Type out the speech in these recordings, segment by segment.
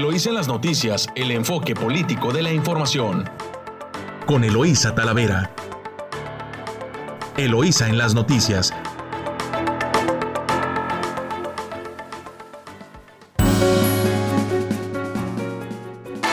Eloísa en las noticias, el enfoque político de la información. Con Eloísa Talavera. Eloísa en las noticias.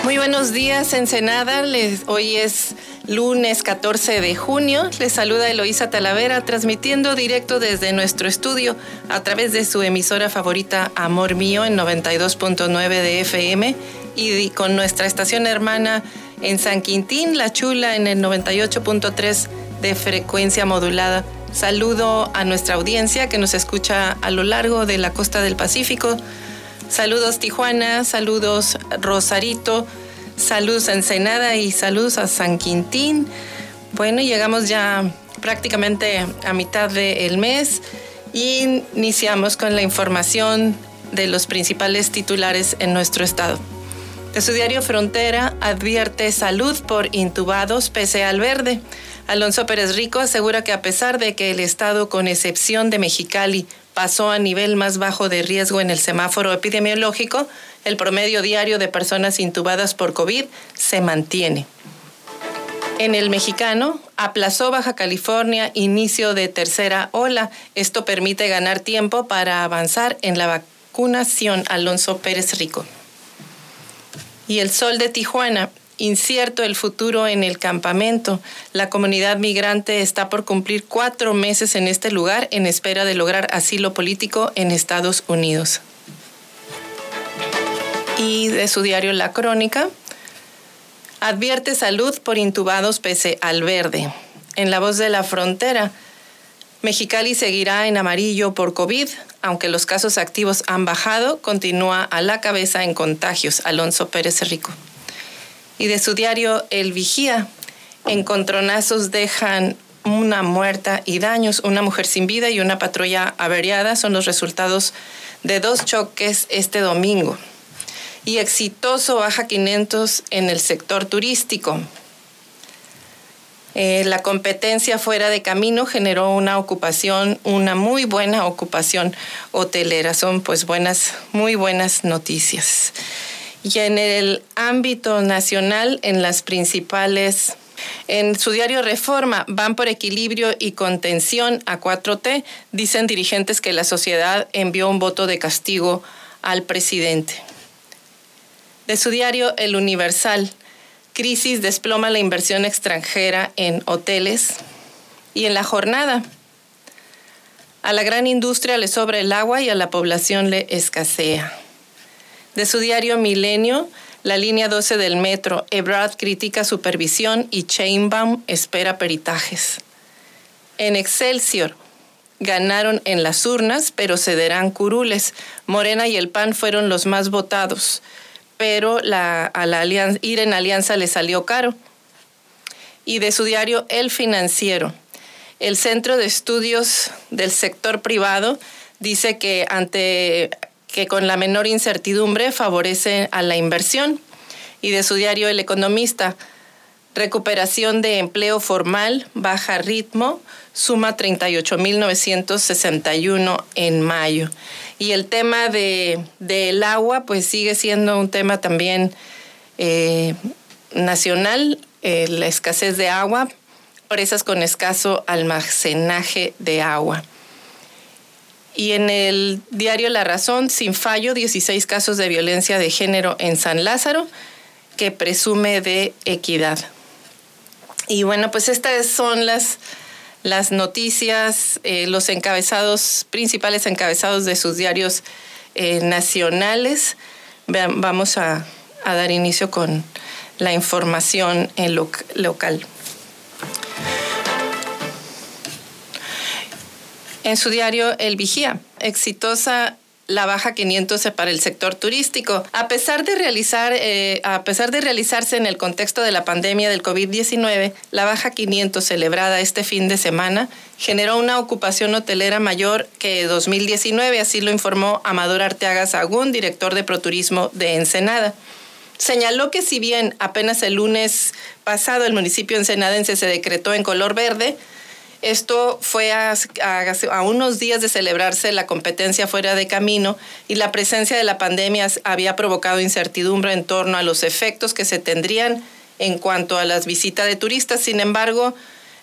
Muy buenos días, Ensenada. Hoy es lunes 14 de junio. Les saluda Eloísa Talavera, transmitiendo directo desde nuestro estudio a través de su emisora favorita Amor Mío en 92.9 de FM y con nuestra estación hermana en San Quintín, La Chula en el 98.3 de frecuencia modulada. Saludo a nuestra audiencia que nos escucha a lo largo de la costa del Pacífico. Saludos Tijuana, saludos Rosarito Saludos a Ensenada y saludos a San Quintín. Bueno, llegamos ya prácticamente a mitad del mes y iniciamos con la información de los principales titulares en nuestro estado. De su diario Frontera advierte salud por intubados pese al verde. Alonso Pérez Rico asegura que a pesar de que el estado, con excepción de Mexicali, pasó a nivel más bajo de riesgo en el semáforo epidemiológico, el promedio diario de personas intubadas por COVID se mantiene. En el mexicano, aplazó Baja California inicio de tercera ola. Esto permite ganar tiempo para avanzar en la vacunación. Alonso Pérez Rico. Y el sol de Tijuana, incierto el futuro en el campamento. La comunidad migrante está por cumplir cuatro meses en este lugar en espera de lograr asilo político en Estados Unidos y de su diario La Crónica, advierte salud por intubados pese al verde. En la voz de la frontera, Mexicali seguirá en amarillo por COVID, aunque los casos activos han bajado, continúa a la cabeza en contagios. Alonso Pérez Rico. Y de su diario El Vigía, encontronazos dejan una muerta y daños, una mujer sin vida y una patrulla averiada son los resultados de dos choques este domingo y exitoso Baja 500 en el sector turístico. Eh, la competencia fuera de camino generó una ocupación, una muy buena ocupación hotelera. Son pues buenas, muy buenas noticias. Y en el ámbito nacional, en las principales en su diario Reforma, van por equilibrio y contención a 4T. Dicen dirigentes que la sociedad envió un voto de castigo al presidente de su diario El Universal. Crisis desploma la inversión extranjera en hoteles y en la jornada. A la gran industria le sobra el agua y a la población le escasea. De su diario Milenio, la línea 12 del metro, Ebrard critica supervisión y Chainbaum espera peritajes. En Excelsior, ganaron en las urnas, pero cederán curules. Morena y el PAN fueron los más votados pero la, ir en alianza le salió caro. Y de su diario El Financiero, el Centro de Estudios del Sector Privado dice que ante que con la menor incertidumbre favorece a la inversión. Y de su diario El Economista, recuperación de empleo formal, baja ritmo, suma 38.961 en mayo. Y el tema de, del agua, pues sigue siendo un tema también eh, nacional, eh, la escasez de agua, presas con escaso almacenaje de agua. Y en el diario La Razón, sin fallo, 16 casos de violencia de género en San Lázaro, que presume de equidad. Y bueno, pues estas son las las noticias, eh, los encabezados, principales encabezados de sus diarios eh, nacionales. Vamos a, dar inicio con la información en local. En su diario El Vigía, exitosa la baja 500 para el sector turístico. A pesar de realizar, eh, a pesar de realizarse en el contexto de la pandemia del COVID-19, la baja 500 celebrada este fin de semana generó una ocupación hotelera mayor que 2019, así lo informó Amador Arteaga Sagún, director de Proturismo de Ensenada. Señaló que si bien apenas el lunes pasado el municipio ensenadense se decretó en color verde, Esto fue a, unos días de celebrarse la competencia fuera de camino y la presencia de la pandemia había provocado incertidumbre en torno a los efectos que se tendrían en cuanto a las visitas de turistas. Sin embargo,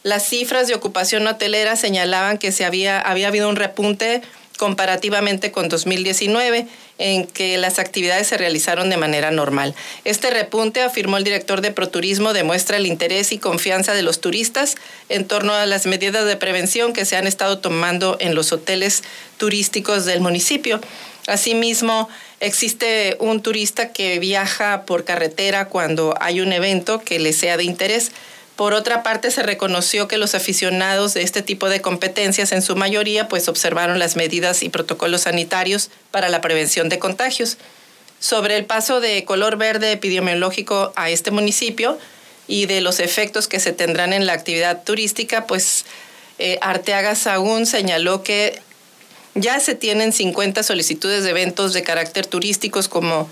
las cifras de ocupación hotelera señalaban que se había, había habido un repunte comparativamente con 2019, en que las actividades se realizaron de manera normal. Este repunte, afirmó el director de Proturismo, demuestra el interés y confianza de los turistas en torno a las medidas de prevención que se han estado tomando en los hoteles turísticos del municipio. Asimismo, existe un turista que viaja por carretera cuando hay un evento que le sea de interés por otra parte, se reconoció que los aficionados de este tipo de competencias en su mayoría pues observaron las medidas y protocolos sanitarios para la prevención de contagios. Sobre el paso de color verde epidemiológico a este municipio y de los efectos que se tendrán en la actividad turística, pues eh, Arteaga Sagún señaló que ya se tienen 50 solicitudes de eventos de carácter turísticos como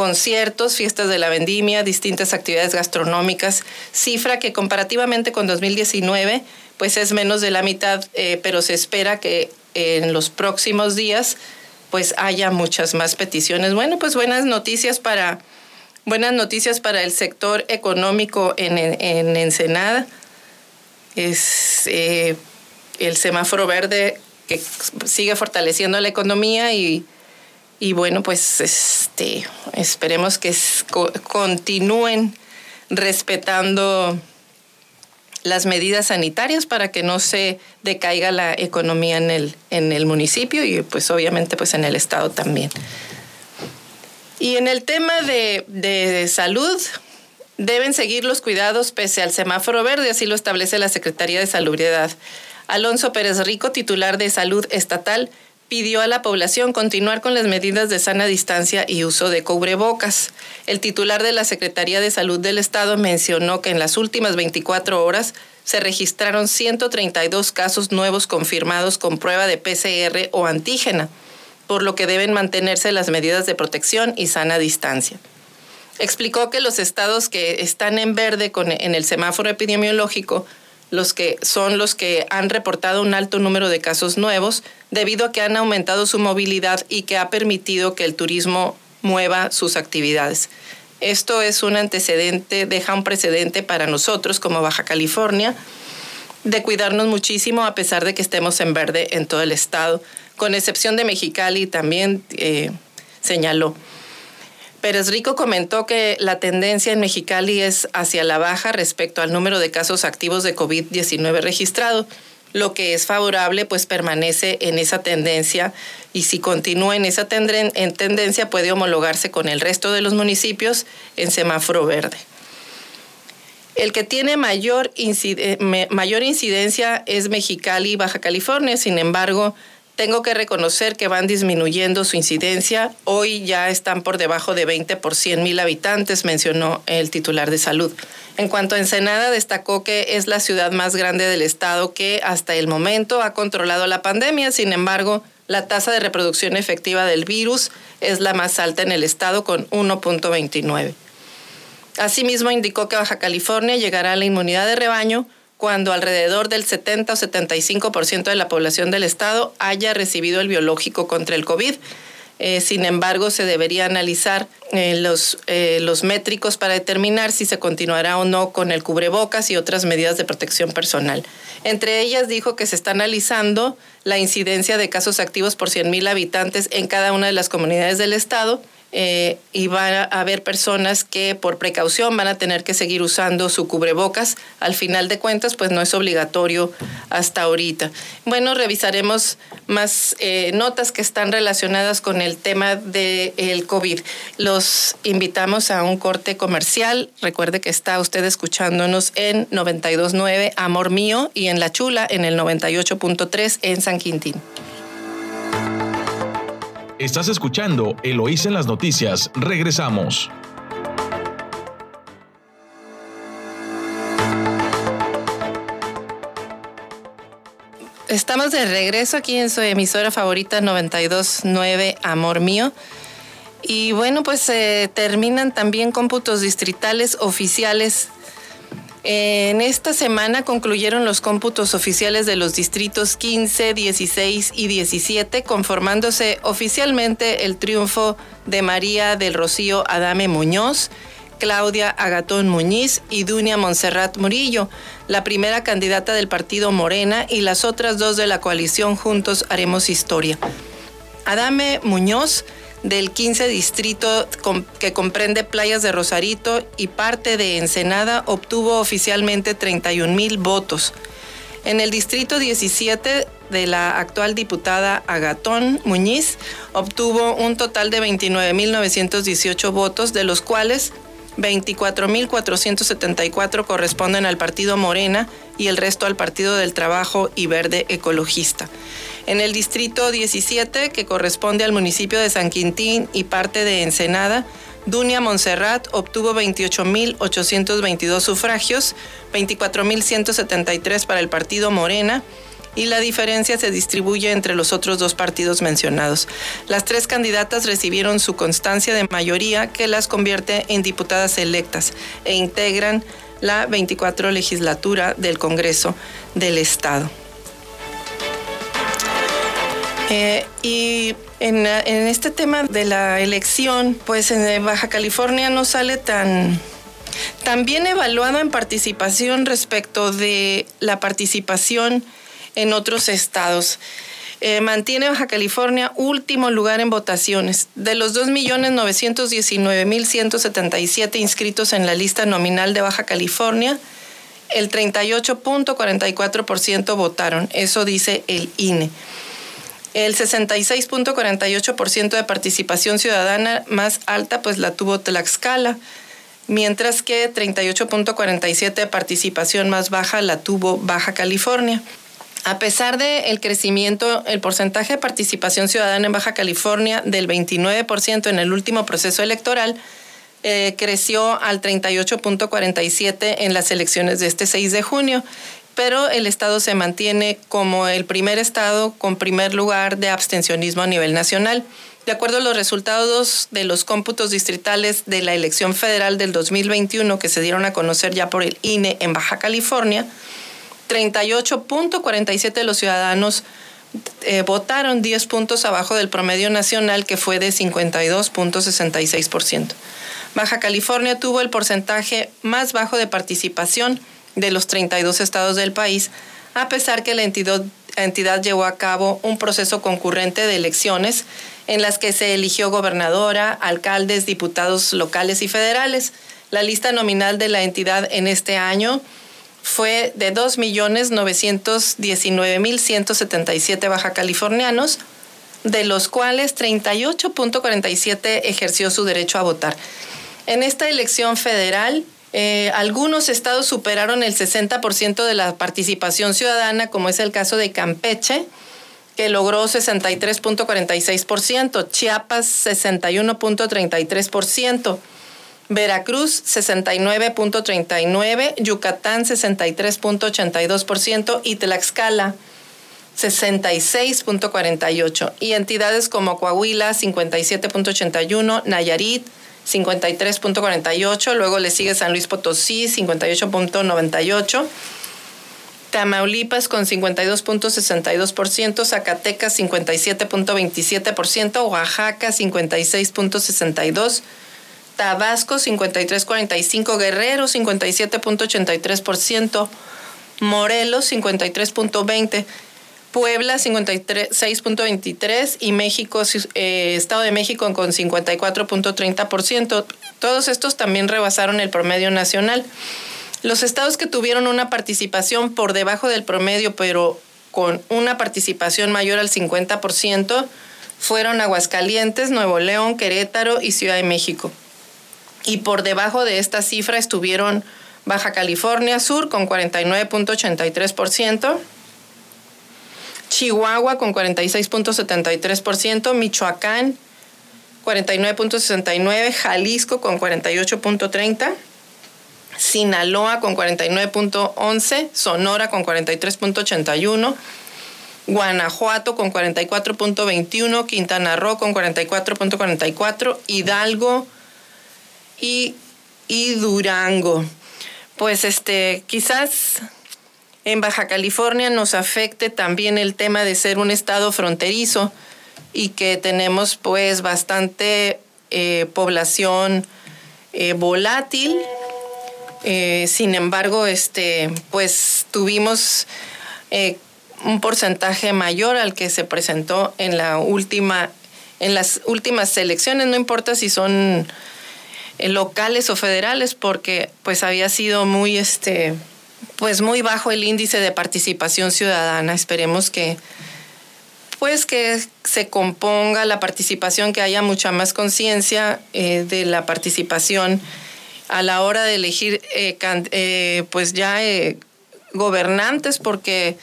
conciertos, fiestas de la vendimia, distintas actividades gastronómicas, cifra que comparativamente con 2019 pues es menos de la mitad, eh, pero se espera que en los próximos días pues haya muchas más peticiones. Bueno, pues buenas noticias para buenas noticias para el sector económico en, en Ensenada. Es eh, el semáforo verde que sigue fortaleciendo la economía y y bueno, pues este, esperemos que continúen respetando las medidas sanitarias para que no se decaiga la economía en el, en el municipio y pues obviamente pues en el estado también. Y en el tema de, de salud, deben seguir los cuidados pese al semáforo verde, así lo establece la Secretaría de Salubridad. Alonso Pérez Rico, titular de Salud Estatal, pidió a la población continuar con las medidas de sana distancia y uso de cubrebocas. El titular de la Secretaría de Salud del Estado mencionó que en las últimas 24 horas se registraron 132 casos nuevos confirmados con prueba de PCR o antígena, por lo que deben mantenerse las medidas de protección y sana distancia. Explicó que los estados que están en verde con, en el semáforo epidemiológico los que son los que han reportado un alto número de casos nuevos debido a que han aumentado su movilidad y que ha permitido que el turismo mueva sus actividades. Esto es un antecedente, deja un precedente para nosotros como Baja California de cuidarnos muchísimo a pesar de que estemos en verde en todo el estado, con excepción de Mexicali también eh, señaló. Pérez Rico comentó que la tendencia en Mexicali es hacia la baja respecto al número de casos activos de COVID-19 registrado, lo que es favorable pues permanece en esa tendencia y si continúa en esa en tendencia puede homologarse con el resto de los municipios en semáforo verde. El que tiene mayor, mayor incidencia es Mexicali y Baja California, sin embargo, tengo que reconocer que van disminuyendo su incidencia. Hoy ya están por debajo de 20 por 100 mil habitantes, mencionó el titular de salud. En cuanto a Ensenada, destacó que es la ciudad más grande del estado que hasta el momento ha controlado la pandemia. Sin embargo, la tasa de reproducción efectiva del virus es la más alta en el estado con 1.29. Asimismo, indicó que Baja California llegará a la inmunidad de rebaño cuando alrededor del 70 o 75% de la población del estado haya recibido el biológico contra el COVID. Eh, sin embargo, se debería analizar eh, los, eh, los métricos para determinar si se continuará o no con el cubrebocas y otras medidas de protección personal. Entre ellas dijo que se está analizando la incidencia de casos activos por 100.000 habitantes en cada una de las comunidades del estado eh, y va a haber personas que por precaución van a tener que seguir usando su cubrebocas. Al final de cuentas, pues no es obligatorio hasta ahorita. Bueno, revisaremos más eh, notas que están relacionadas con el tema del el COVID. Los invitamos a un corte comercial. Recuerde que está usted escuchándonos en 92.9 Amor Mío y en La Chula en el 98.3 en San Quintín. Estás escuchando Eloís en las noticias. Regresamos. Estamos de regreso aquí en su emisora favorita 929 Amor Mío. Y bueno, pues se terminan también cómputos distritales oficiales En esta semana concluyeron los cómputos oficiales de los distritos 15, 16 y 17, conformándose oficialmente el triunfo de María del Rocío Adame Muñoz, Claudia Agatón Muñiz y Dunia Monserrat Murillo, la primera candidata del partido Morena y las otras dos de la coalición Juntos Haremos Historia. Adame Muñoz del 15 distrito que comprende playas de Rosarito y parte de Ensenada obtuvo oficialmente 31 mil votos. En el distrito 17 de la actual diputada Agatón Muñiz obtuvo un total de 29.918 votos, de los cuales 24.474 corresponden al partido Morena y el resto al Partido del Trabajo y Verde Ecologista. En el distrito 17, que corresponde al municipio de San Quintín y parte de Ensenada, Dunia Montserrat obtuvo 28.822 sufragios, 24.173 para el partido Morena y la diferencia se distribuye entre los otros dos partidos mencionados. Las tres candidatas recibieron su constancia de mayoría que las convierte en diputadas electas e integran la 24 legislatura del Congreso del Estado. Eh, y en, este tema de la elección, pues en Baja California no sale tan, tan bien evaluado en participación respecto de la participación en otros estados. Eh, mantiene Baja California último lugar en votaciones. De los 2.919.177 inscritos en la lista nominal de Baja California, el 38.44% votaron. Eso dice el INE. El 66.48% de participación ciudadana más alta pues la tuvo Tlaxcala, mientras que 38.47% de participación más baja la tuvo Baja California. A pesar del crecimiento, el porcentaje de participación ciudadana en Baja California del 29% en el último proceso electoral eh, creció al 38.47 en las elecciones de este 6 de junio, pero el estado se mantiene como el primer estado con primer lugar de abstencionismo a nivel nacional. De acuerdo a los resultados de los cómputos distritales de la elección federal del 2021 que se dieron a conocer ya por el INE en Baja California, 38.47 de los ciudadanos eh, votaron 10 puntos abajo del promedio nacional que fue de 52.66%. Baja California tuvo el porcentaje más bajo de participación de los 32 estados del país, a pesar que la entidad, llevó a cabo un proceso concurrente de elecciones en las que se eligió gobernadora, alcaldes, diputados locales y federales. La lista nominal de la entidad en este año fue de 2.919.177 baja californianos, de los cuales 38.47 ejerció su derecho a votar. En esta elección federal, eh, algunos estados superaron el 60% de la participación ciudadana, como es el caso de Campeche, que logró 63.46%, Chiapas 61.33%, Veracruz 69.39%, Yucatán 63.82% y Tlaxcala 66.48%. Y entidades como Coahuila 57.81%, Nayarit 53.48%, luego le sigue San Luis Potosí 58.98%. Tamaulipas con 52.62%, Zacatecas 57.27%, Oaxaca 56.62%, Tabasco 53.45%, Guerrero 57.83%, Morelos 53.20%, Puebla 56.23% y México, eh, Estado de México con 54.30%. Todos estos también rebasaron el promedio nacional. Los estados que tuvieron una participación por debajo del promedio, pero con una participación mayor al 50%, fueron Aguascalientes, Nuevo León, Querétaro y Ciudad de México y por debajo de esta cifra estuvieron Baja California Sur con 49.83%, Chihuahua con 46.73%, Michoacán 49.69%, Jalisco con 48.30%, Sinaloa con 49.11%, Sonora con 43.81%, Guanajuato con 44.21%, Quintana Roo con 44.44%, Hidalgo y, y Durango. pues este, quizás en Baja California nos afecte también el tema de ser un estado fronterizo y que tenemos pues bastante eh, población eh, volátil. Eh, sin embargo, este, pues tuvimos un porcentaje mayor al que se presentó en la última, en las últimas elecciones, no importa si son locales o federales, porque pues había sido muy este pues muy bajo el índice de participación ciudadana. Esperemos que pues que se componga la participación, que haya mucha más conciencia eh, de la participación a la hora de elegir eh, eh, pues ya gobernantes, porque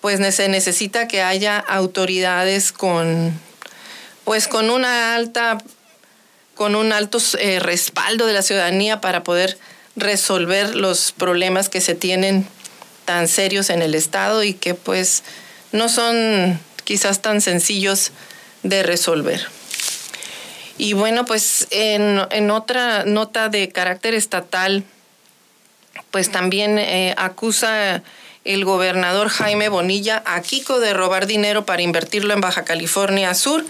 pues se necesita que haya autoridades con pues con una alta con un alto respaldo de la ciudadanía para poder resolver los problemas que se tienen tan serios en el estado y que pues no son quizás tan sencillos de resolver. Y bueno, pues en, otra nota de carácter estatal, pues también eh, acusa el gobernador Jaime Bonilla a Kiko de robar dinero para invertirlo en Baja California Sur.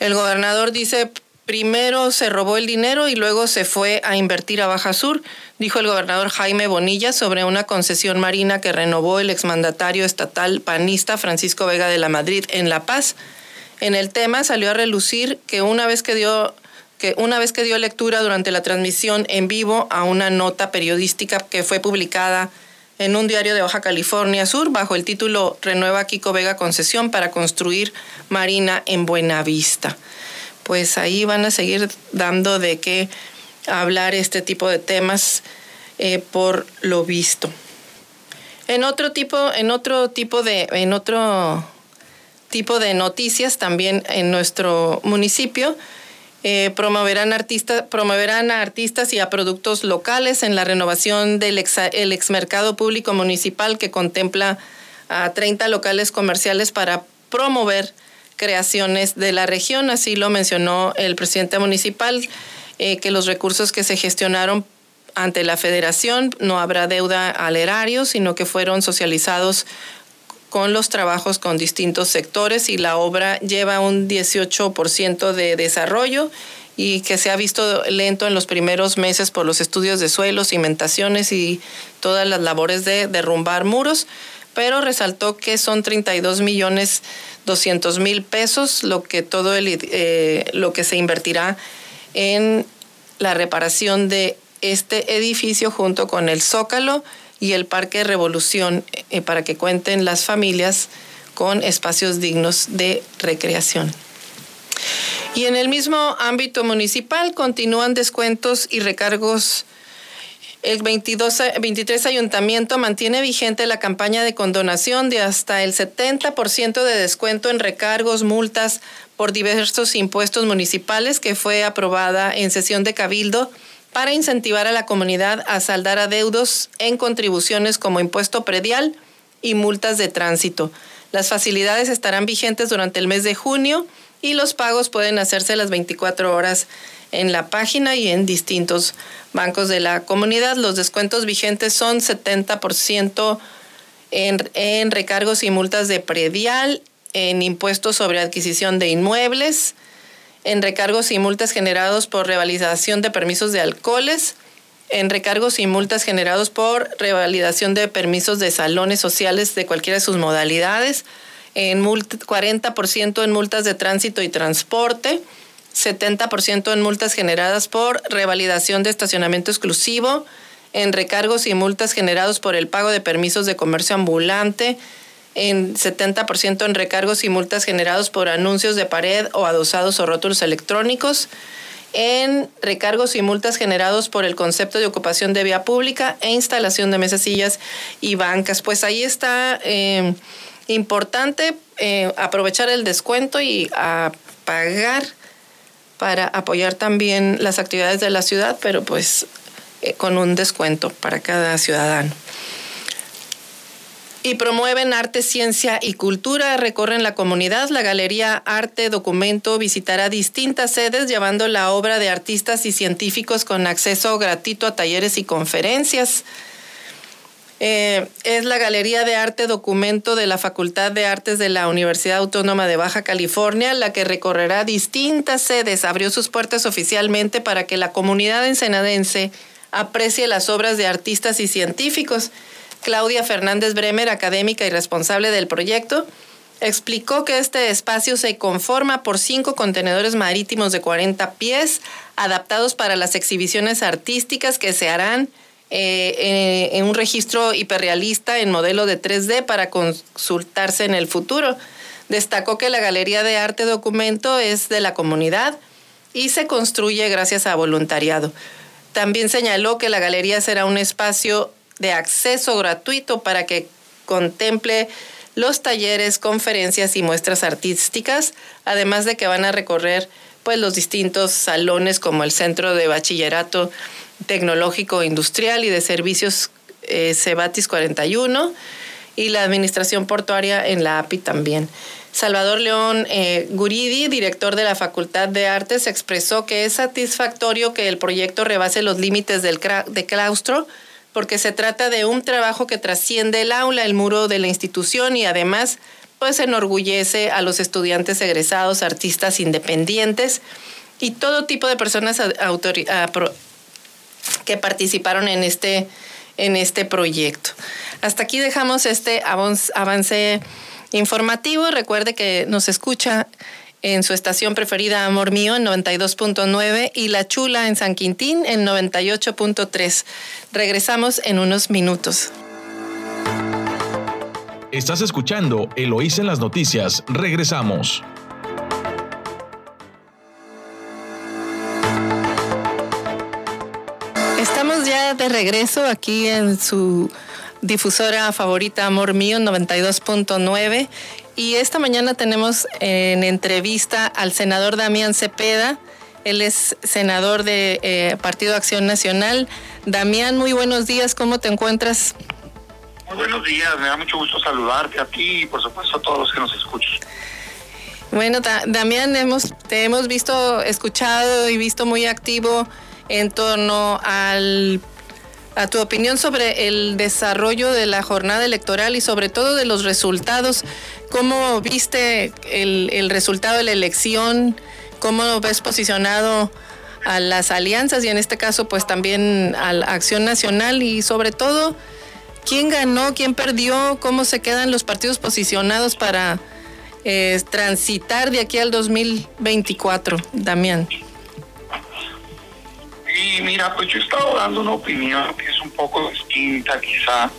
El gobernador dice, primero se robó el dinero y luego se fue a invertir a Baja Sur, dijo el gobernador Jaime Bonilla sobre una concesión marina que renovó el exmandatario estatal panista Francisco Vega de la Madrid en La Paz. En el tema salió a relucir que una vez que dio que una vez que dio lectura durante la transmisión en vivo a una nota periodística que fue publicada en un diario de Baja California Sur bajo el título Renueva Kiko Vega concesión para construir marina en Buenavista pues ahí van a seguir dando de qué hablar este tipo de temas eh, por lo visto. En otro tipo, en otro tipo de, en otro tipo de noticias también en nuestro municipio. Eh, promoverán, promoverán a artistas y a productos locales en la renovación del ex, el exmercado público municipal que contempla a 30 locales comerciales para promover creaciones de la región. Así lo mencionó el presidente municipal, eh, que los recursos que se gestionaron ante la federación no habrá deuda al erario, sino que fueron socializados con los trabajos con distintos sectores y la obra lleva un 18% de desarrollo y que se ha visto lento en los primeros meses por los estudios de suelos, cimentaciones y todas las labores de derrumbar muros, pero resaltó que son 32 millones 200 mil pesos, lo que todo el, eh, lo que se invertirá en la reparación de este edificio junto con el Zócalo y el Parque Revolución eh, para que cuenten las familias con espacios dignos de recreación. Y en el mismo ámbito municipal continúan descuentos y recargos el 22, 23 Ayuntamiento mantiene vigente la campaña de condonación de hasta el 70% de descuento en recargos, multas por diversos impuestos municipales que fue aprobada en sesión de Cabildo para incentivar a la comunidad a saldar adeudos en contribuciones como impuesto predial y multas de tránsito. Las facilidades estarán vigentes durante el mes de junio y los pagos pueden hacerse las 24 horas en la página y en distintos bancos de la comunidad. Los descuentos vigentes son 70% en, en recargos y multas de predial, en impuestos sobre adquisición de inmuebles, en recargos y multas generados por revalidación de permisos de alcoholes, en recargos y multas generados por revalidación de permisos de salones sociales de cualquiera de sus modalidades, en 40% en multas de tránsito y transporte, 70% en multas generadas por revalidación de estacionamiento exclusivo, en recargos y multas generados por el pago de permisos de comercio ambulante, en 70% en recargos y multas generados por anuncios de pared o adosados o rótulos electrónicos, en recargos y multas generados por el concepto de ocupación de vía pública e instalación de mesas, sillas y bancas. Pues ahí está eh, importante eh, aprovechar el descuento y a pagar para apoyar también las actividades de la ciudad, pero pues eh, con un descuento para cada ciudadano. y promueven arte, ciencia y cultura. Recorren la comunidad. La Galería Arte Documento visitará distintas sedes llevando la obra de artistas y científicos con acceso gratuito a talleres y conferencias. Eh, es la Galería de Arte Documento de la Facultad de Artes de la Universidad Autónoma de Baja California, la que recorrerá distintas sedes. Abrió sus puertas oficialmente para que la comunidad ensenadense aprecie las obras de artistas y científicos. Claudia Fernández Bremer, académica y responsable del proyecto, explicó que este espacio se conforma por cinco contenedores marítimos de 40 pies, adaptados para las exhibiciones artísticas que se harán eh, en un registro hiperrealista en modelo de 3D para consultarse en el futuro. Destacó que la Galería de Arte Documento es de la comunidad y se construye gracias a voluntariado. También señaló que la galería será un espacio de acceso gratuito para que contemple los talleres, conferencias y muestras artísticas, además de que van a recorrer pues los distintos salones como el Centro de Bachillerato Tecnológico Industrial y de Servicios eh, Cebatis 41 y la Administración Portuaria en la API también. Salvador León eh, Guridi, director de la Facultad de Artes, expresó que es satisfactorio que el proyecto rebase los límites del de claustro porque se trata de un trabajo que trasciende el aula, el muro de la institución y además pues enorgullece a los estudiantes egresados, artistas independientes y todo tipo de personas que participaron en este, en este proyecto. Hasta aquí dejamos este avance informativo. Recuerde que nos escucha en su estación preferida Amor Mío en 92.9 y La Chula en San Quintín en 98.3. Regresamos en unos minutos. Estás escuchando Eloísa en las noticias. Regresamos. De regreso aquí en su difusora favorita Amor Mío 92.9 y esta mañana tenemos en entrevista al senador Damián Cepeda. Él es senador de eh, Partido Acción Nacional. Damián, muy buenos días, ¿cómo te encuentras? Muy buenos días, me da mucho gusto saludarte a ti y por supuesto a todos los que nos escuchan. Bueno, Damián, hemos, te hemos visto, escuchado y visto muy activo en torno al a tu opinión sobre el desarrollo de la jornada electoral y sobre todo de los resultados. ¿Cómo viste el, resultado de la elección? ¿Cómo ves posicionado a las alianzas y en este caso pues también a la Acción Nacional y sobre todo quién ganó, quién perdió, cómo se quedan los partidos posicionados para eh, transitar de aquí al 2024, Damián? Y mira, pues yo he estado dando una opinión que es un poco distinta quizá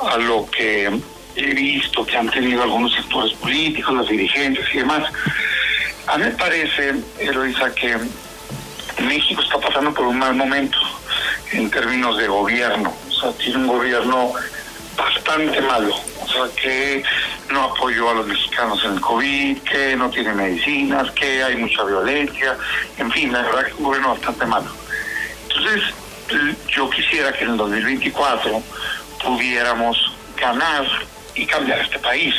a lo que he visto que han tenido algunos sectores políticos, los dirigentes y demás. A mí me parece, Eloisa, que México está pasando por un mal momento en términos de gobierno. O sea, tiene un gobierno bastante malo. O sea, que no apoyó a los mexicanos en el COVID, que no tiene medicinas, que hay mucha violencia. En fin, la verdad que es un gobierno bastante malo. Entonces, yo quisiera que en el 2024 pudiéramos ganar y cambiar este país.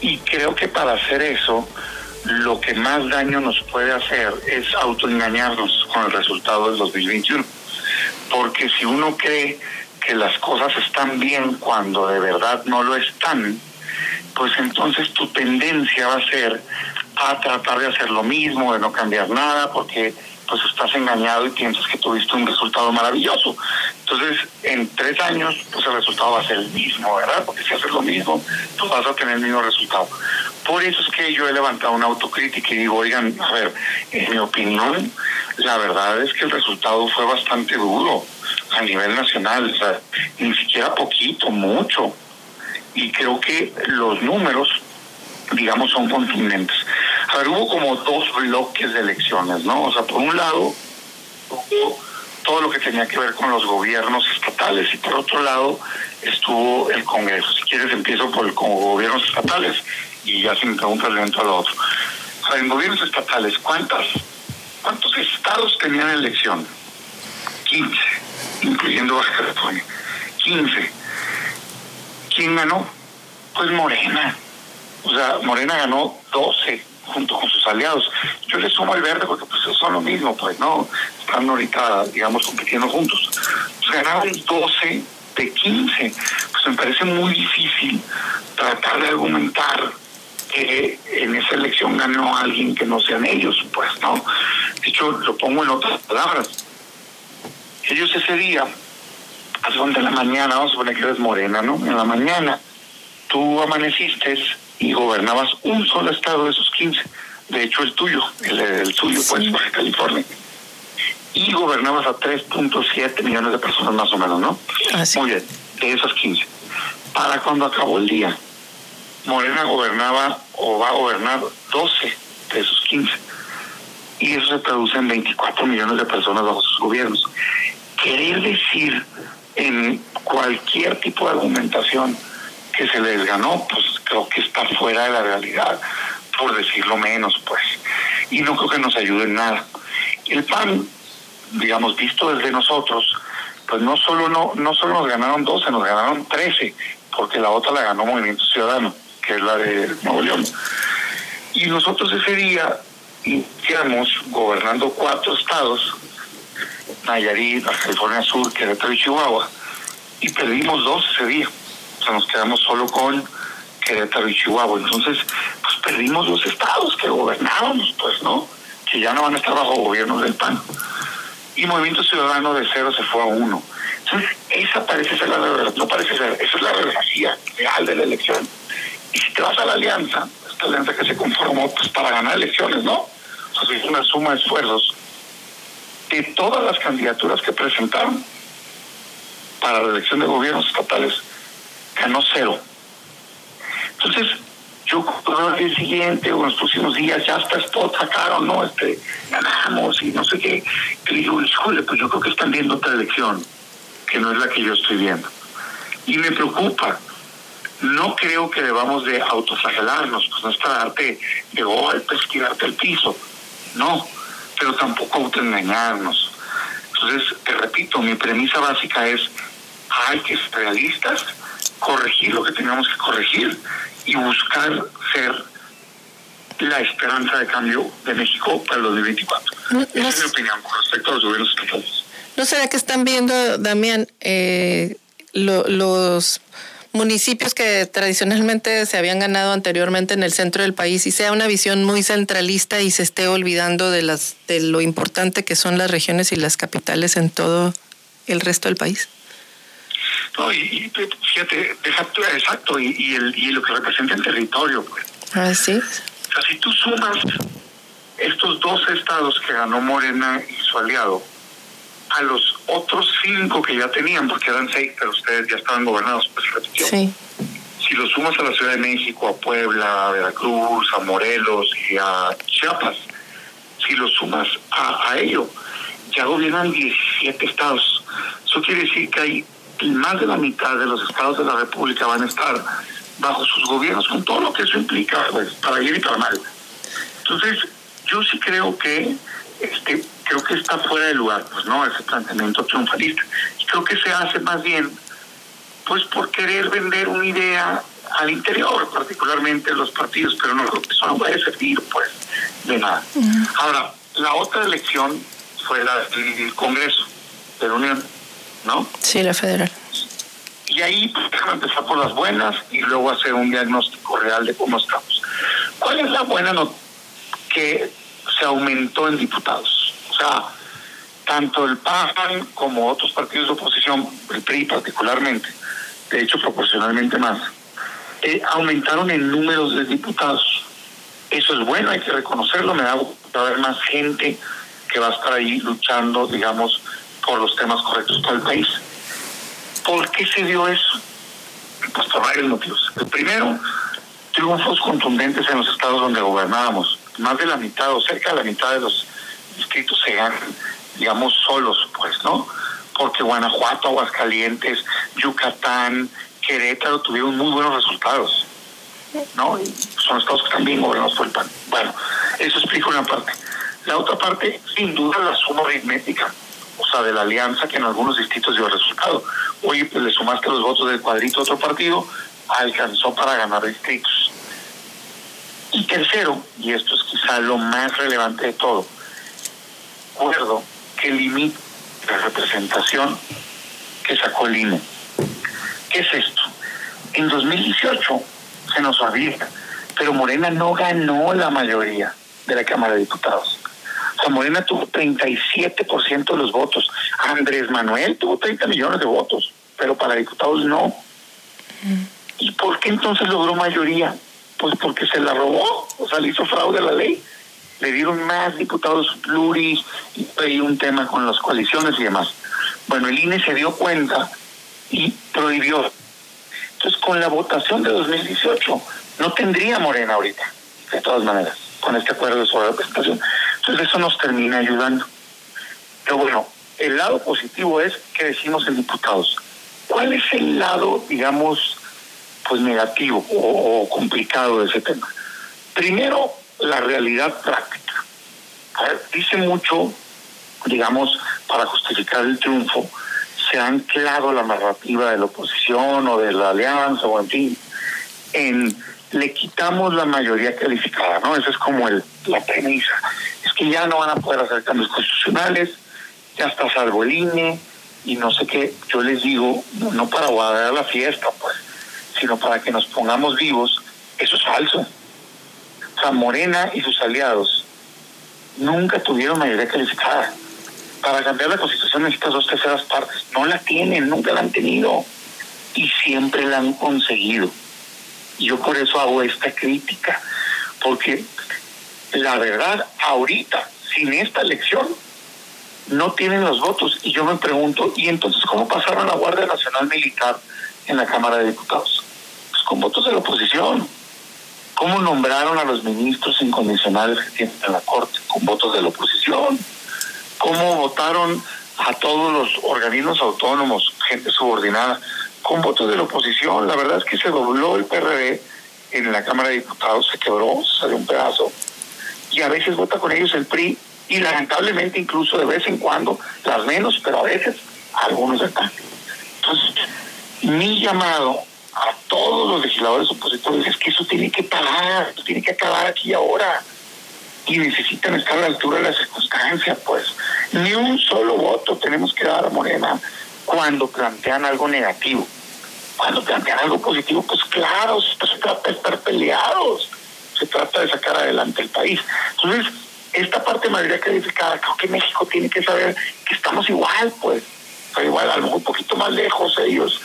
Y creo que para hacer eso, lo que más daño nos puede hacer es autoengañarnos con el resultado del 2021. Porque si uno cree que las cosas están bien cuando de verdad no lo están, pues entonces tu tendencia va a ser a tratar de hacer lo mismo, de no cambiar nada, porque pues estás engañado y piensas que tuviste un resultado maravilloso. Entonces, en tres años, pues el resultado va a ser el mismo, ¿verdad? Porque si haces lo mismo, pues vas a tener el mismo resultado. Por eso es que yo he levantado una autocrítica y digo, oigan, a ver, en mi opinión, la verdad es que el resultado fue bastante duro a nivel nacional, o sea, ni siquiera poquito, mucho. Y creo que los números, digamos, son contundentes. A ver, hubo como dos bloques de elecciones, ¿no? O sea, por un lado, hubo todo lo que tenía que ver con los gobiernos estatales y por otro lado estuvo el Congreso. Si quieres empiezo por el con gobiernos estatales y ya sin preguntas le entro al otro. A ver, en gobiernos estatales, ¿cuántas, ¿cuántos estados tenían elección? 15, incluyendo Baja California. 15. ¿Quién ganó? Pues Morena. O sea, Morena ganó 12 junto con sus aliados. Yo le sumo al verde porque pues son lo mismo, pues no, están ahorita, digamos, compitiendo juntos. Pues ganaron 12 de 15. Pues me parece muy difícil tratar de argumentar que en esa elección ganó alguien que no sean ellos, pues no. De hecho, lo pongo en otras palabras. Ellos ese día, a de la mañana, vamos a poner que eres morena, ¿no? En la mañana, tú amaneciste y gobernabas un solo estado de esos 15. De hecho, el tuyo, el, el tuyo, pues, Baja California. Y gobernabas a 3.7 millones de personas más o menos, ¿no? Así. Muy bien, de esos 15. Para cuando acabó el día, Morena gobernaba o va a gobernar 12 de esos 15. Y eso se traduce en 24 millones de personas bajo sus gobiernos. Querer decir en cualquier tipo de argumentación que se les ganó, pues creo que está fuera de la realidad, por decirlo menos, pues. Y no creo que nos ayude en nada. El PAN, digamos, visto desde nosotros, pues no solo no, no solo nos ganaron 12, nos ganaron 13, porque la otra la ganó Movimiento Ciudadano, que es la de Nuevo León. Y nosotros ese día iniciamos gobernando cuatro estados, Nayarit, California Sur, Querétaro y Chihuahua, y perdimos dos ese día nos quedamos solo con Querétaro y Chihuahua. Entonces, pues perdimos los estados que gobernábamos, pues, ¿no? Que ya no van a estar bajo gobierno del PAN. Y Movimiento Ciudadano de cero se fue a uno. Entonces, esa parece ser la no parece ser, esa es la realidad real de la elección. Y si te vas a la alianza, esta alianza que se conformó pues para ganar elecciones, ¿no? O sea, es una suma de esfuerzos de todas las candidaturas que presentaron para la elección de gobiernos estatales ganó cero. Entonces, yo al día siguiente o en los próximos días ya hasta spot sacaron, ¿no? Este, ganamos y no sé qué. Y digo, híjole, pues yo creo que están viendo otra elección, que no es la que yo estoy viendo. Y me preocupa. No creo que debamos de autoflagelarnos, pues no es para darte de golpes, tirarte al piso. No, pero tampoco autoengañarnos. Entonces, te repito, mi premisa básica es, hay que ser realistas, corregir lo que tengamos que corregir y buscar ser la esperanza de cambio de México para el 2024. Esa es mi opinión con respecto a los gobiernos estatales. ¿No será que están viendo, Damián, eh, los municipios que tradicionalmente se habían ganado anteriormente en el centro del país y sea una visión muy centralista y se esté olvidando de las de lo importante que son las regiones y las capitales en todo el resto del país? No, y, fíjate, exacto, y, y, el, y lo que representa el territorio. Pues. Ah, sí. O sea, si tú sumas estos dos estados que ganó Morena y su aliado, a los otros cinco que ya tenían, porque eran seis, pero ustedes ya estaban gobernados, pues repitió. Sí. Si lo sumas a la Ciudad de México, a Puebla, a Veracruz, a Morelos y a Chiapas, si lo sumas a, a ello, ya gobiernan 17 estados. Eso quiere decir que hay y más de la mitad de los estados de la República van a estar bajo sus gobiernos con todo lo que eso implica, pues, para bien y para mal. Entonces, yo sí creo que este creo que está fuera de lugar, pues no, ese planteamiento triunfalista. Y creo que se hace más bien pues por querer vender una idea al interior, particularmente los partidos, pero no creo que eso no puede servir pues de nada. Ahora, la otra elección fue la del Congreso de la Unión ¿no? Sí, la federal. Y ahí pues, déjame empezar por las buenas y luego hacer un diagnóstico real de cómo estamos. ¿Cuál es la buena nota? Que se aumentó en diputados. O sea, tanto el PAN como otros partidos de oposición, el PRI particularmente, de hecho proporcionalmente más, eh, aumentaron en números de diputados. Eso es bueno, hay que reconocerlo, me da haber más gente que va a estar ahí luchando, digamos, por los temas correctos para el país. ¿Por qué se dio eso? Pues por varios motivos. El primero, triunfos contundentes en los estados donde gobernábamos. Más de la mitad o cerca de la mitad de los distritos se ganan, digamos, solos, pues, ¿no? Porque Guanajuato, Aguascalientes, Yucatán, Querétaro tuvieron muy buenos resultados, ¿no? son estados que también gobernados por el PAN. Bueno, eso explica una parte. La otra parte, sin duda, la suma aritmética o sea, de la alianza que en algunos distritos dio resultado. Hoy pues, le sumaste los votos del cuadrito a otro partido, alcanzó para ganar distritos. Y tercero, y esto es quizá lo más relevante de todo, acuerdo que limita la representación que sacó el INE. ¿Qué es esto? En 2018 se nos olvida, pero Morena no ganó la mayoría de la Cámara de Diputados. O sea, Morena tuvo 37% de los votos. Andrés Manuel tuvo 30 millones de votos, pero para diputados no. ¿Y por qué entonces logró mayoría? Pues porque se la robó, o sea, le hizo fraude a la ley. Le dieron más diputados pluris y un tema con las coaliciones y demás. Bueno, el INE se dio cuenta y prohibió. Entonces, con la votación de 2018, no tendría Morena ahorita, de todas maneras, con este acuerdo sobre la presentación. Entonces, eso nos termina ayudando. Pero bueno, el lado positivo es que decimos en diputados. ¿Cuál es el lado, digamos, pues negativo o, complicado de ese tema. Primero, la realidad práctica. dice mucho, digamos, para justificar el triunfo, se ha anclado la narrativa de la oposición o de la alianza o en fin, en le quitamos la mayoría calificada, ¿no? Esa es como el, la premisa. Es que ya no van a poder hacer cambios constitucionales, ya está salvo el INE y no sé qué. Yo les digo, no para guardar la fiesta, pues sino para que nos pongamos vivos, eso es falso. O sea, Morena y sus aliados nunca tuvieron mayoría calificada. Para cambiar la constitución necesitas dos terceras partes. No la tienen, nunca la han tenido. Y siempre la han conseguido. Y yo por eso hago esta crítica. Porque la verdad, ahorita, sin esta elección, no tienen los votos. Y yo me pregunto, ¿y entonces cómo pasaron la Guardia Nacional Militar en la Cámara de Diputados? con votos de la oposición. ¿Cómo nombraron a los ministros incondicionales que tienen en la Corte? Con votos de la oposición. ¿Cómo votaron a todos los organismos autónomos, gente subordinada, con votos de la oposición? La verdad es que se dobló el PRD en la Cámara de Diputados, se quebró, se salió un pedazo. Y a veces vota con ellos el PRI y lamentablemente incluso de vez en cuando, las menos, pero a veces algunos están. Entonces, mi llamado a todos los legisladores opositores es que eso tiene que parar, eso tiene que acabar aquí y ahora. Y necesitan estar a la altura de la circunstancia, pues. Ni un solo voto tenemos que dar a Morena cuando plantean algo negativo. Cuando plantean algo positivo, pues claro, se trata de estar peleados, se trata de sacar adelante el país. Entonces, esta parte de mayoría calificada, creo que México tiene que saber que estamos igual, pues. O igual, a lo mejor un poquito más lejos ellos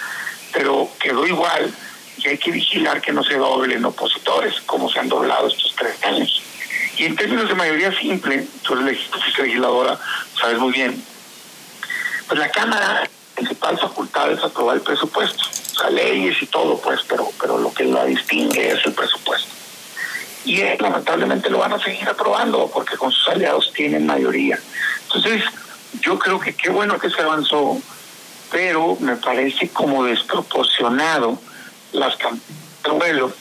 pero quedó igual y hay que vigilar que no se doblen opositores, como se han doblado estos tres años. Y en términos de mayoría simple, tú eres legisladora, sabes muy bien, pues la Cámara, principal facultad es aprobar el presupuesto, o sea, leyes y todo, pues, pero, pero lo que la distingue es el presupuesto. Y lamentablemente lo van a seguir aprobando porque con sus aliados tienen mayoría. Entonces, yo creo que qué bueno que se avanzó, pero me parece como desproporcionado las campañas.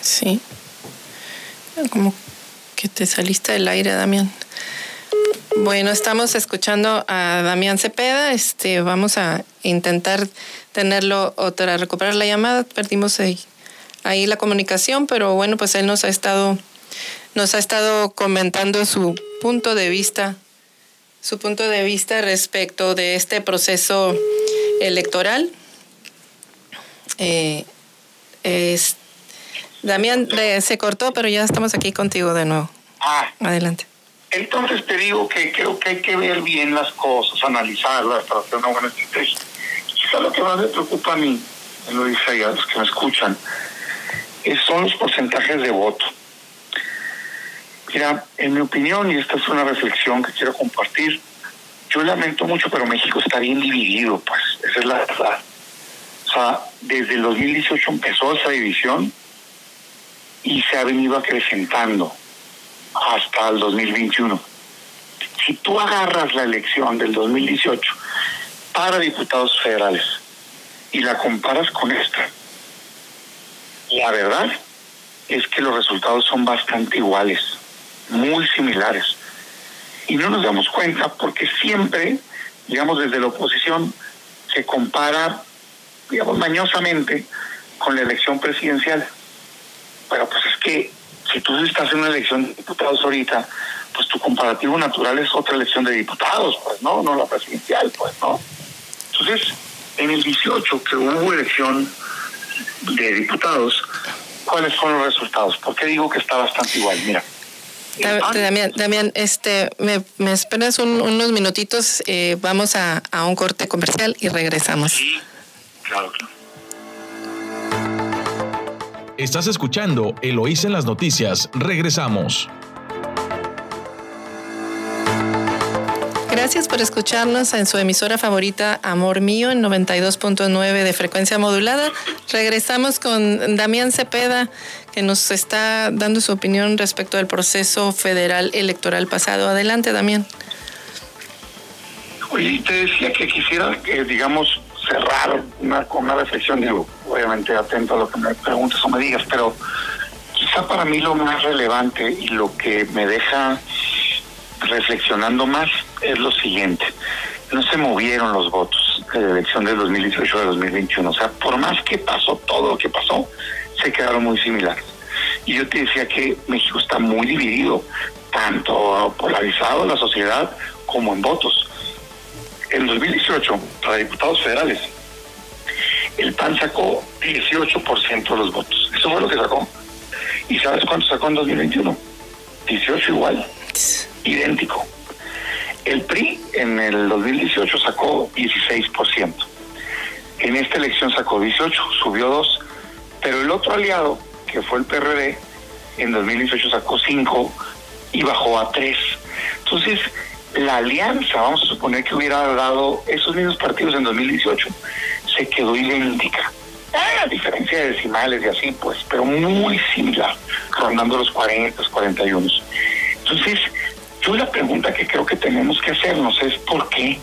Sí. Como que te saliste del aire, Damián. Bueno, estamos escuchando a Damián Cepeda. Este, vamos a intentar tenerlo otra, recuperar la llamada. Perdimos ahí, ahí la comunicación, pero bueno, pues él nos ha estado, nos ha estado comentando su punto de vista su punto de vista respecto de este proceso electoral. Eh, es, Damián, se cortó, pero ya estamos aquí contigo de nuevo. Ah, Adelante. Entonces te digo que creo que hay que ver bien las cosas, analizarlas para hacer una buena estrategia. Quizá lo que más me preocupa a mí, lo dice los que me escuchan, son los porcentajes de voto. Mira, en mi opinión, y esta es una reflexión que quiero compartir, yo lamento mucho, pero México está bien dividido, pues, esa es la verdad. O sea, desde el 2018 empezó esa división y se ha venido acrecentando hasta el 2021. Si tú agarras la elección del 2018 para diputados federales y la comparas con esta, la verdad es que los resultados son bastante iguales muy similares. Y no nos damos cuenta porque siempre, digamos, desde la oposición se compara digamos, mañosamente con la elección presidencial. Pero pues es que si tú estás en una elección de diputados ahorita, pues tu comparativo natural es otra elección de diputados, pues no, no la presidencial, pues no. Entonces, en el 18 que hubo elección de diputados, ¿cuáles fueron los resultados? ¿Por qué digo que está bastante igual? Mira. Damián, Damián, este, me, me esperas unos minutitos, eh, vamos a, a, un corte comercial y regresamos. Sí, claro, claro. Estás escuchando Eloís en las noticias. Regresamos. Gracias por escucharnos en su emisora favorita Amor Mío en 92.9 de frecuencia modulada. Regresamos con Damián Cepeda, que nos está dando su opinión respecto al proceso federal electoral pasado. Adelante, Damián. Oye, te decía que quisiera que, digamos, cerrar una, con una reflexión, digo, obviamente atento a lo que me preguntes o me digas, pero quizá para mí lo más relevante y lo que me deja reflexionando más es lo siguiente. No se movieron los votos de la elección del 2018 a 2021. O sea, por más que pasó todo lo que pasó, se quedaron muy similares. Y yo te decía que México está muy dividido, tanto polarizado en la sociedad como en votos. En 2018, para diputados federales, el PAN sacó 18% de los votos. Eso fue lo que sacó. ¿Y sabes cuánto sacó en 2021? 18 igual idéntico. El PRI en el 2018 sacó 16%. En esta elección sacó 18, subió 2. Pero el otro aliado, que fue el PRD, en 2018 sacó 5 y bajó a 3. Entonces, la alianza, vamos a suponer que hubiera dado esos mismos partidos en 2018, se quedó idéntica. a diferencia de decimales y así, pues, pero muy similar, rondando los 40, los 41. Entonces, yo la pregunta que creo que tenemos que hacernos es ¿por qué?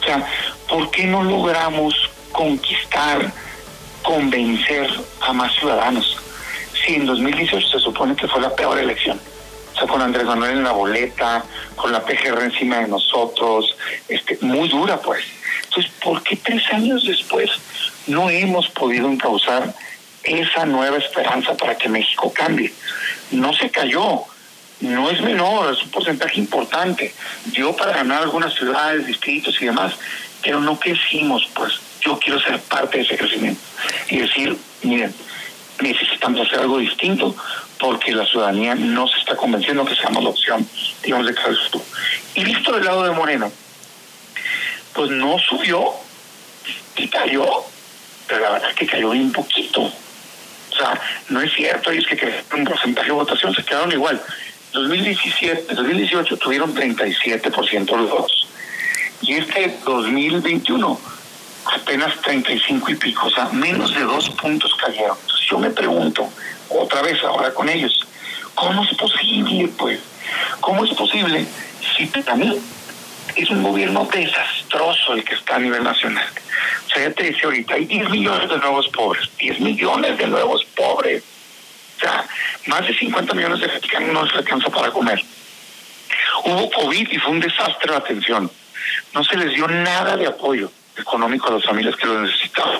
O sea, ¿por qué no logramos conquistar, convencer a más ciudadanos? Si en 2018 se supone que fue la peor elección. O sea, con Andrés Manuel en la boleta, con la PGR encima de nosotros, este, muy dura pues. Entonces, ¿por qué tres años después no hemos podido encauzar esa nueva esperanza para que México cambie? No se cayó, no es menor, es un porcentaje importante. Dio para ganar algunas ciudades, distritos y demás, pero no crecimos, pues yo quiero ser parte de ese crecimiento y decir, miren, necesitamos hacer algo distinto porque la ciudadanía no se está convenciendo que seamos la opción, digamos, de tú. Y visto del lado de Moreno, pues no subió y cayó, pero la verdad es que cayó un poquito. O sea, no es cierto, es que un porcentaje de votación, se quedaron igual. 2017, 2018 tuvieron 37% de los votos. Y este 2021 apenas 35 y pico, o sea, menos de dos puntos cayeron. Entonces yo me pregunto, otra vez ahora con ellos, ¿cómo es posible, pues? ¿Cómo es posible si también es un gobierno desastroso el que está a nivel nacional? O sea, ya te decía ahorita, hay 10 millones de nuevos pobres, 10 millones de nuevos pobres. O sea, más de 50 millones de mexicanos no les alcanza para comer. Hubo COVID y fue un desastre la atención. No se les dio nada de apoyo económico a las familias que lo necesitaban.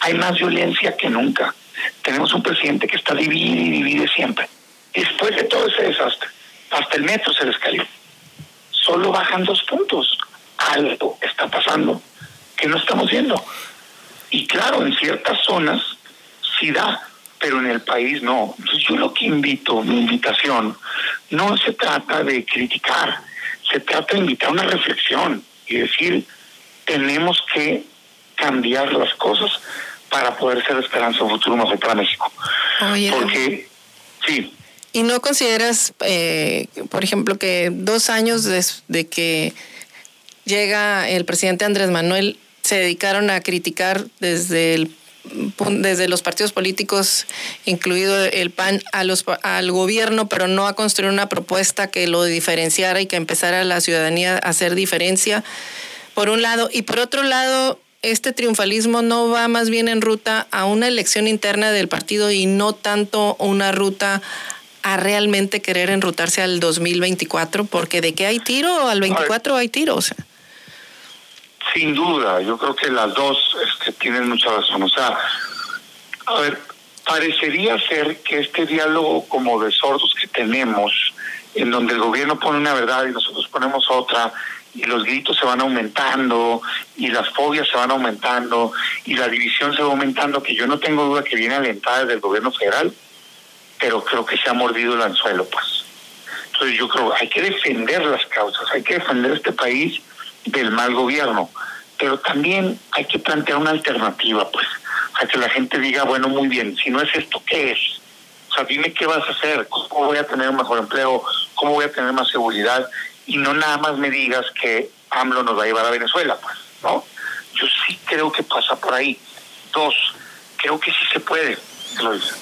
Hay más violencia que nunca. Tenemos un presidente que está divide y divide siempre. Después de todo ese desastre, hasta el metro se les cayó. Solo bajan dos puntos. Algo está pasando que no estamos viendo. Y claro, en ciertas zonas sí da, pero en el país no. Entonces yo lo que invito, mi invitación, no se trata de criticar, se trata de invitar una reflexión y decir, tenemos que cambiar las cosas para poder ser esperanza futuro mejor para México. Porque, sí. ¿Y no consideras, eh, por ejemplo, que dos años de que llega el presidente Andrés Manuel se dedicaron a criticar desde el desde los partidos políticos, incluido el PAN, a los, al gobierno, pero no a construir una propuesta que lo diferenciara y que empezara la ciudadanía a hacer diferencia, por un lado. Y por otro lado, este triunfalismo no va más bien en ruta a una elección interna del partido y no tanto una ruta a realmente querer enrutarse al 2024, porque de qué hay tiro, al 24 hay tiro, o sea. Sin duda, yo creo que las dos este, tienen mucha razón. O sea, a ver, parecería ser que este diálogo como de sordos que tenemos, en donde el gobierno pone una verdad y nosotros ponemos otra, y los gritos se van aumentando, y las fobias se van aumentando, y la división se va aumentando, que yo no tengo duda que viene alentada desde el gobierno federal, pero creo que se ha mordido el anzuelo, pues. Entonces yo creo hay que defender las causas, hay que defender este país del mal gobierno, pero también hay que plantear una alternativa, pues, a que la gente diga, bueno, muy bien, si no es esto, ¿qué es? O sea, dime qué vas a hacer, cómo voy a tener un mejor empleo, cómo voy a tener más seguridad, y no nada más me digas que AMLO nos va a llevar a Venezuela, pues, ¿no? Yo sí creo que pasa por ahí. Dos, creo que sí se puede, Luis,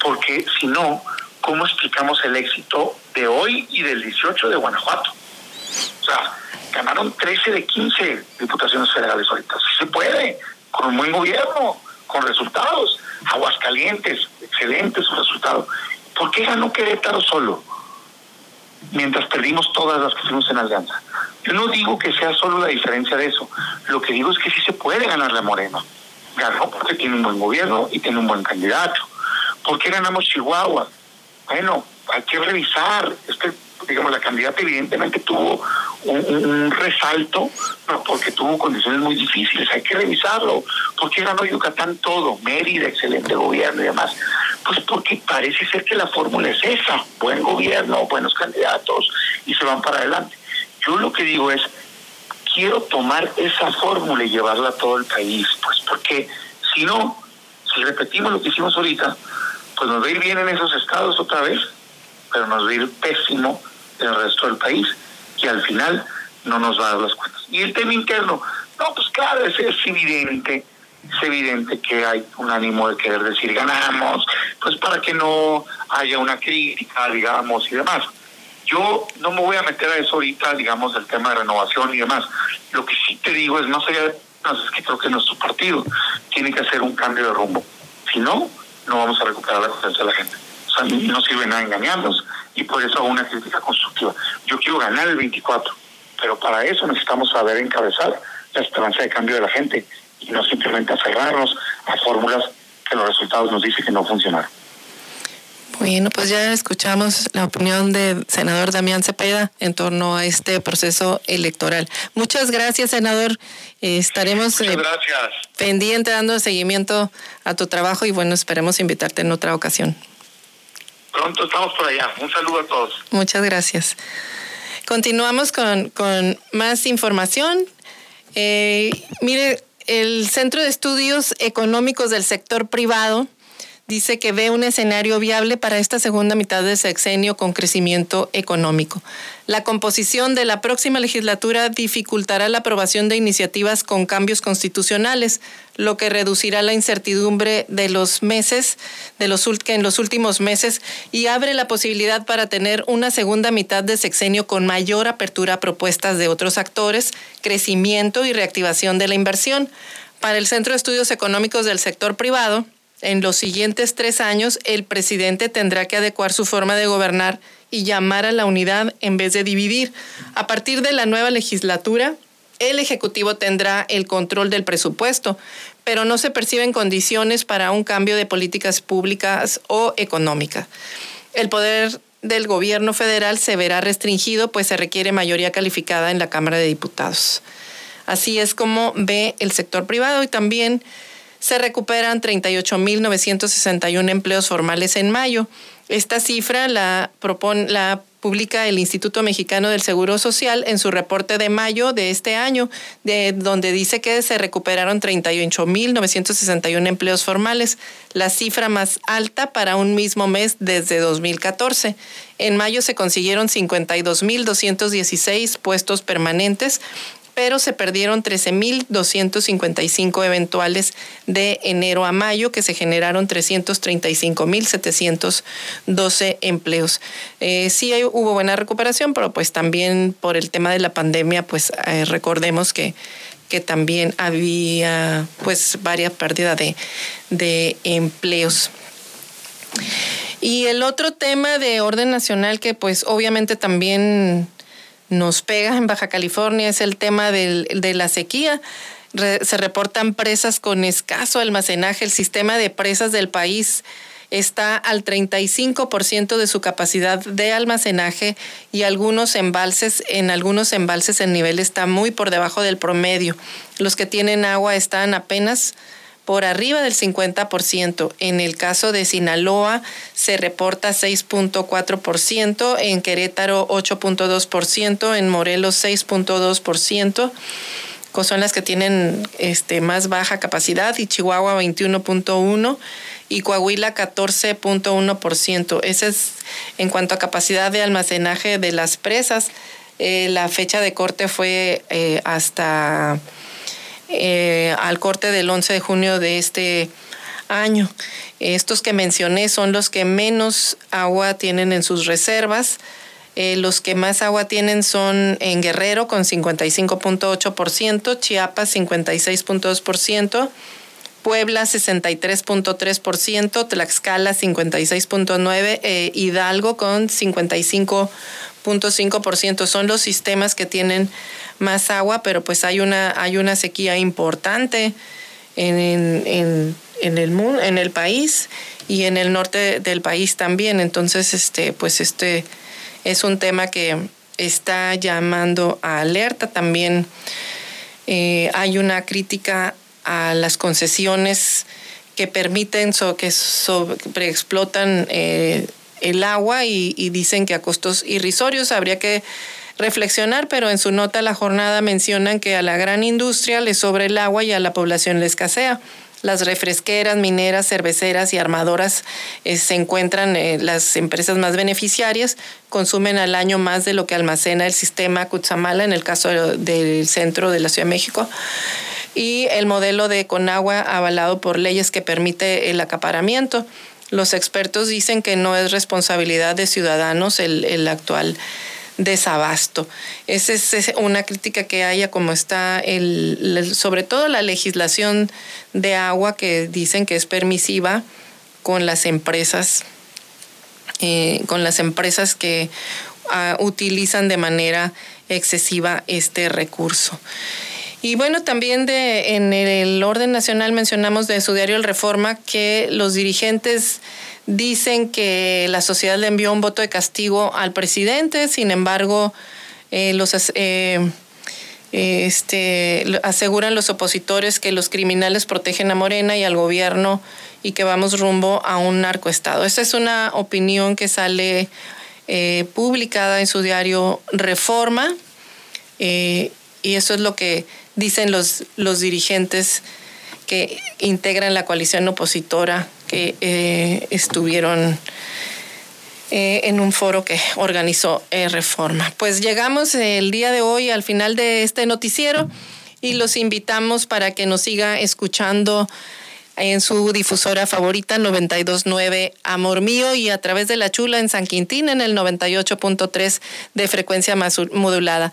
porque si no, ¿cómo explicamos el éxito de hoy y del 18 de Guanajuato? O sea, ganaron 13 de 15 diputaciones federales ahorita. Sí se puede, con un buen gobierno, con resultados. Aguascalientes, excelente su resultado. ¿Por qué ganó Querétaro solo? Mientras perdimos todas las que fuimos en alianza. Yo no digo que sea solo la diferencia de eso. Lo que digo es que sí se puede ganar la Morena. Ganó porque tiene un buen gobierno y tiene un buen candidato. ¿Por qué ganamos Chihuahua? Bueno, hay que revisar. Este, digamos, la candidata evidentemente tuvo un, resalto, porque tuvo condiciones muy difíciles. Hay que revisarlo. ¿Por qué ganó Yucatán todo? Mérida, excelente gobierno y demás. Pues porque parece ser que la fórmula es esa. Buen gobierno, buenos candidatos y se van para adelante. Yo lo que digo es, quiero tomar esa fórmula y llevarla a todo el país. Pues porque si no, si repetimos lo que hicimos ahorita, pues nos va a ir bien en esos estados otra vez, pero nos va a ir pésimo en el resto del país y al final no nos va a dar las cuentas. Y el tema interno, no, pues claro, es, evidente, es evidente que hay un ánimo de querer decir ganamos, pues para que no haya una crítica, digamos, y demás. Yo no me voy a meter a eso ahorita, digamos, del tema de renovación y demás. Lo que sí te digo es, más allá de es que creo que nuestro partido tiene que hacer un cambio de rumbo. Si no, no vamos a recuperar la confianza de la gente. O sea, no sirve nada engañarnos y por eso hago una crítica constructiva. Yo quiero ganar el 24, pero para eso necesitamos saber encabezar la esperanza de cambio de la gente y no simplemente aferrarnos a fórmulas que los resultados nos dicen que no funcionaron. Bueno, pues ya escuchamos la opinión del senador Damián Cepeda en torno a este proceso electoral. Muchas gracias, senador. estaremos eh, pendiente dando seguimiento a tu trabajo y bueno, esperemos invitarte en otra ocasión. Pronto estamos por allá. Un saludo a todos. Muchas gracias. Continuamos con, con más información. Eh, mire, el Centro de Estudios Económicos del Sector Privado dice que ve un escenario viable para esta segunda mitad del sexenio con crecimiento económico. La composición de la próxima legislatura dificultará la aprobación de iniciativas con cambios constitucionales, lo que reducirá la incertidumbre de los meses, de los que en los últimos meses y abre la posibilidad para tener una segunda mitad de sexenio con mayor apertura a propuestas de otros actores, crecimiento y reactivación de la inversión. Para el Centro de Estudios Económicos del Sector Privado, en los siguientes tres años, el presidente tendrá que adecuar su forma de gobernar y llamar a la unidad en vez de dividir. A partir de la nueva legislatura, el Ejecutivo tendrá el control del presupuesto, pero no se perciben condiciones para un cambio de políticas públicas o económicas. El poder del gobierno federal se verá restringido, pues se requiere mayoría calificada en la Cámara de Diputados. Así es como ve el sector privado y también se recuperan 38.961 empleos formales en mayo. Esta cifra la, propone, la publica el Instituto Mexicano del Seguro Social en su reporte de mayo de este año, de, donde dice que se recuperaron 38.961 empleos formales, la cifra más alta para un mismo mes desde 2014. En mayo se consiguieron 52.216 puestos permanentes, pero se perdieron 13.255 eventuales de enero a mayo, que se generaron 335.712 empleos. Eh, sí hubo buena recuperación, pero pues también por el tema de la pandemia, pues eh, recordemos que que también había pues varias pérdidas de, de empleos. Y el otro tema de orden nacional que pues obviamente también nos pega en Baja California es el tema de la sequía. se reportan presas con escaso almacenaje. El sistema de presas del país está al 35% de su capacidad de almacenaje y algunos embalses, en algunos embalses el nivel está muy por debajo del promedio. Los que tienen agua están apenas por arriba del 50%. En el caso de Sinaloa se reporta 6.4%, en Querétaro 8.2%, en Morelos 6.2%, son las que tienen este, más baja capacidad, y Chihuahua 21.1% y Coahuila 14.1%. Ese es en cuanto a capacidad de almacenaje de las presas. Eh, la fecha de corte fue eh, hasta eh, al corte del 11 de junio de este año. Estos que mencioné son los que menos agua tienen en sus reservas. Eh, los que más agua tienen son en Guerrero con 55.8%, Chiapas 56.2%, Puebla 63.3%, Tlaxcala 56.9%, eh, Hidalgo con 55.5%. Son los sistemas que tienen más agua, pero pues hay una, hay una sequía importante en, en, en, el, en el país y en el norte del país también. Entonces, este, pues este es un tema que está llamando a alerta. También eh, hay una crítica a las concesiones que permiten que sobreexplotan eh, el agua y, dicen que a costos irrisorios habría que reflexionar, pero en su nota la jornada mencionan que a la gran industria le sobra el agua y a la población le escasea. Las refresqueras, mineras, cerveceras y armadoras eh, se encuentran eh, las empresas más beneficiarias, consumen al año más de lo que almacena el sistema Cutzamala en el caso del centro de la Ciudad de México y el modelo de Conagua avalado por leyes que permite el acaparamiento. Los expertos dicen que no es responsabilidad de ciudadanos el, el actual desabasto. Esa es una crítica que haya como está el, sobre todo la legislación de agua que dicen que es permisiva con las empresas, eh, con las empresas que ah, utilizan de manera excesiva este recurso. Y bueno, también de, en el orden nacional mencionamos de su diario El Reforma que los dirigentes Dicen que la sociedad le envió un voto de castigo al presidente, sin embargo, eh, los eh, este, aseguran los opositores que los criminales protegen a Morena y al gobierno y que vamos rumbo a un narcoestado. Esa es una opinión que sale eh, publicada en su diario Reforma y eso es lo que dicen los, los dirigentes que integran la coalición opositora que eh, estuvieron eh, en un foro que organizó eh, Reforma. Pues llegamos el día de hoy al final de este noticiero y los invitamos para que nos siga escuchando en su difusora favorita 929 Amor Mío y a través de La Chula en San Quintín en el 98.3 de frecuencia modulada.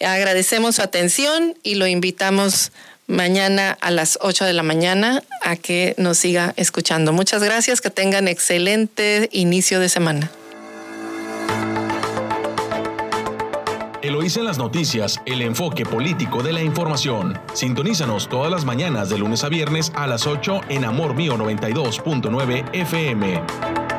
Agradecemos su atención y lo invitamos mañana a las 8 de la mañana a que nos siga escuchando. Muchas gracias, que tengan excelente inicio de semana. Eloísa en las noticias, el enfoque político de la información. Sintonízanos todas las mañanas de lunes a viernes a las 8 en Amor Mío 92.9 FM.